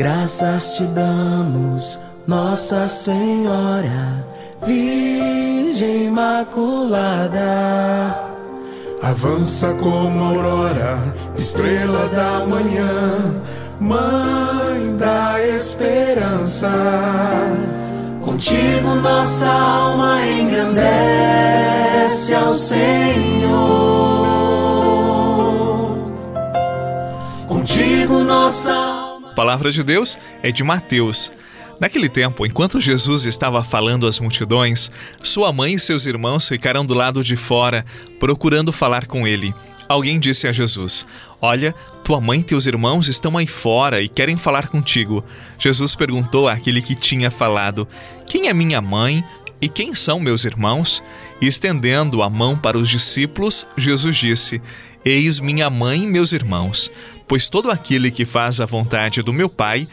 Graças te damos, Nossa Senhora, Virgem Imaculada. Avança como aurora, estrela da manhã, Mãe da esperança. Contigo nossa alma engrandece ao Senhor. Contigo nossa alma. A palavra de Deus é de Mateus. Naquele tempo, enquanto Jesus estava falando às multidões, sua mãe e seus irmãos ficaram do lado de fora, procurando falar com ele. Alguém disse a Jesus: Olha, tua mãe e teus irmãos estão aí fora e querem falar contigo. Jesus perguntou àquele que tinha falado: Quem é minha mãe e quem são meus irmãos? E estendendo a mão para os discípulos, Jesus disse: Eis minha mãe e meus irmãos. Pois todo aquele que faz a vontade do meu Pai,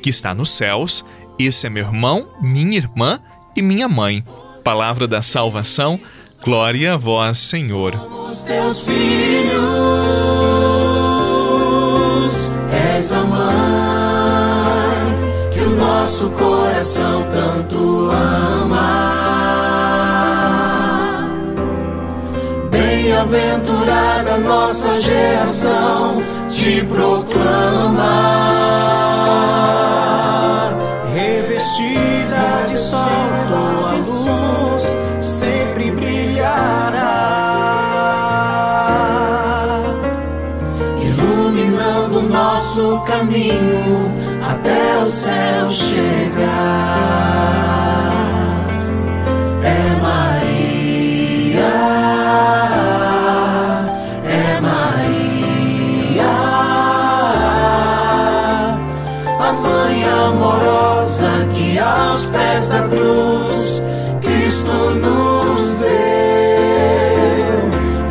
que está nos céus, esse é meu irmão, minha irmã e minha mãe. Palavra da salvação, glória a vós, Senhor. Os teus filhos, Bem-aventurada nossa geração te proclama. Revestida de sol, tua luz sempre brilhará. iluminando nosso caminho até o céu aos pés da cruz Cristo nos deu.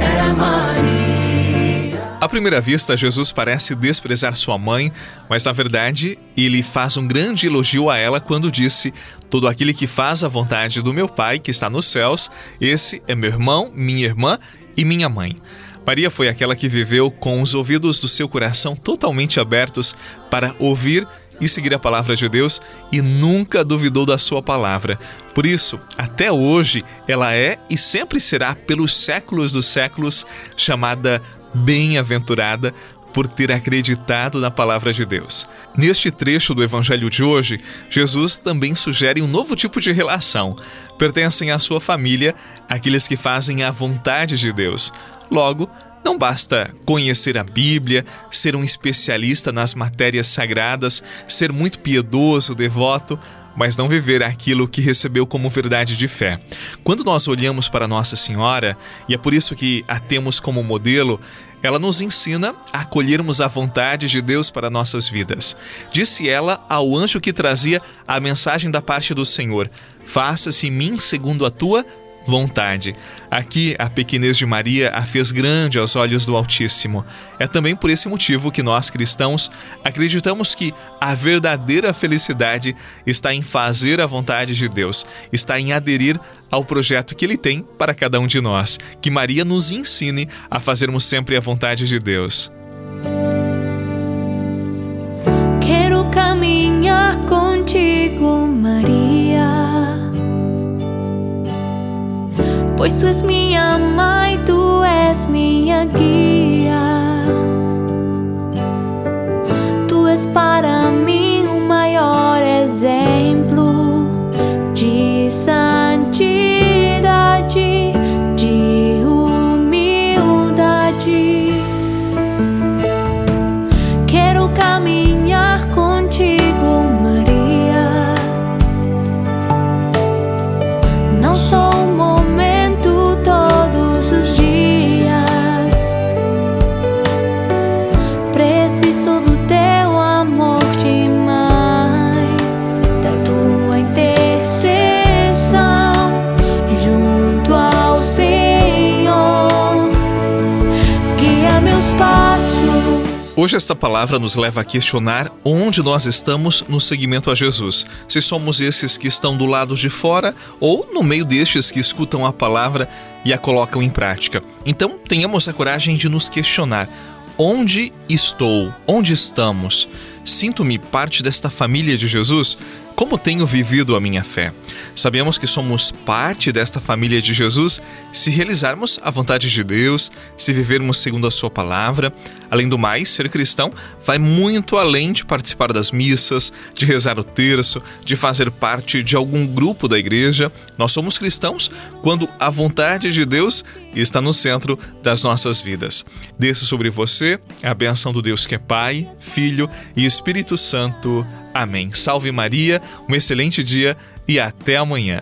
É Maria. À primeira vista, Jesus parece desprezar sua mãe, mas na verdade ele faz um grande elogio a ela quando disse: Todo aquele que faz a vontade do meu Pai que está nos céus, esse é meu irmão, minha irmã e minha mãe. Maria foi aquela que viveu com os ouvidos do seu coração totalmente abertos para ouvir e seguir a palavra de Deus e nunca duvidou da sua palavra. Por isso, até hoje, ela é e sempre será, pelos séculos dos séculos, chamada bem-aventurada por ter acreditado na palavra de Deus. Neste trecho do evangelho de hoje, Jesus também sugere um novo tipo de relação. Pertencem à sua família aqueles que fazem a vontade de Deus. Logo, não basta conhecer a Bíblia, ser um especialista nas matérias sagradas, ser muito piedoso, devoto, mas não viver aquilo que recebeu como verdade de fé. Quando nós olhamos para Nossa Senhora, e é por isso que a temos como modelo, ela nos ensina a acolhermos a vontade de Deus para nossas vidas. Disse ela ao anjo que trazia a mensagem da parte do Senhor: Faça-se em mim segundo a tua vontade. Aqui, a pequenez de Maria a fez grande aos olhos do Altíssimo. É também por esse motivo que nós cristãos acreditamos que a verdadeira felicidade está em fazer a vontade de Deus, está em aderir ao projeto que Ele tem para cada um de nós. Que Maria nos ensine a fazermos sempre a vontade de Deus. Quero caminhar contigo, Pois tu és minha mãe, tu és minha guia. Tu és para mim o maior exemplo de santidade, de humildade. Quero caminhar Hoje esta palavra nos leva a questionar onde nós estamos no seguimento a Jesus. Se somos esses que estão do lado de fora ou no meio destes que escutam a palavra e a colocam em prática. Então, tenhamos a coragem de nos questionar: onde estou? Onde estamos? Sinto-me parte desta família de Jesus? Como tenho vivido a minha fé? Sabemos que somos parte desta família de Jesus se realizarmos a vontade de Deus, se vivermos segundo a Sua palavra. Além do mais, ser cristão vai muito além de participar das missas, de rezar o terço, de fazer parte de algum grupo da igreja. Nós somos cristãos quando a vontade de Deus está no centro das nossas vidas. Desça sobre você a benção do Deus que é Pai, Filho e Espírito Santo. Amém. Salve Maria, um excelente dia e até amanhã.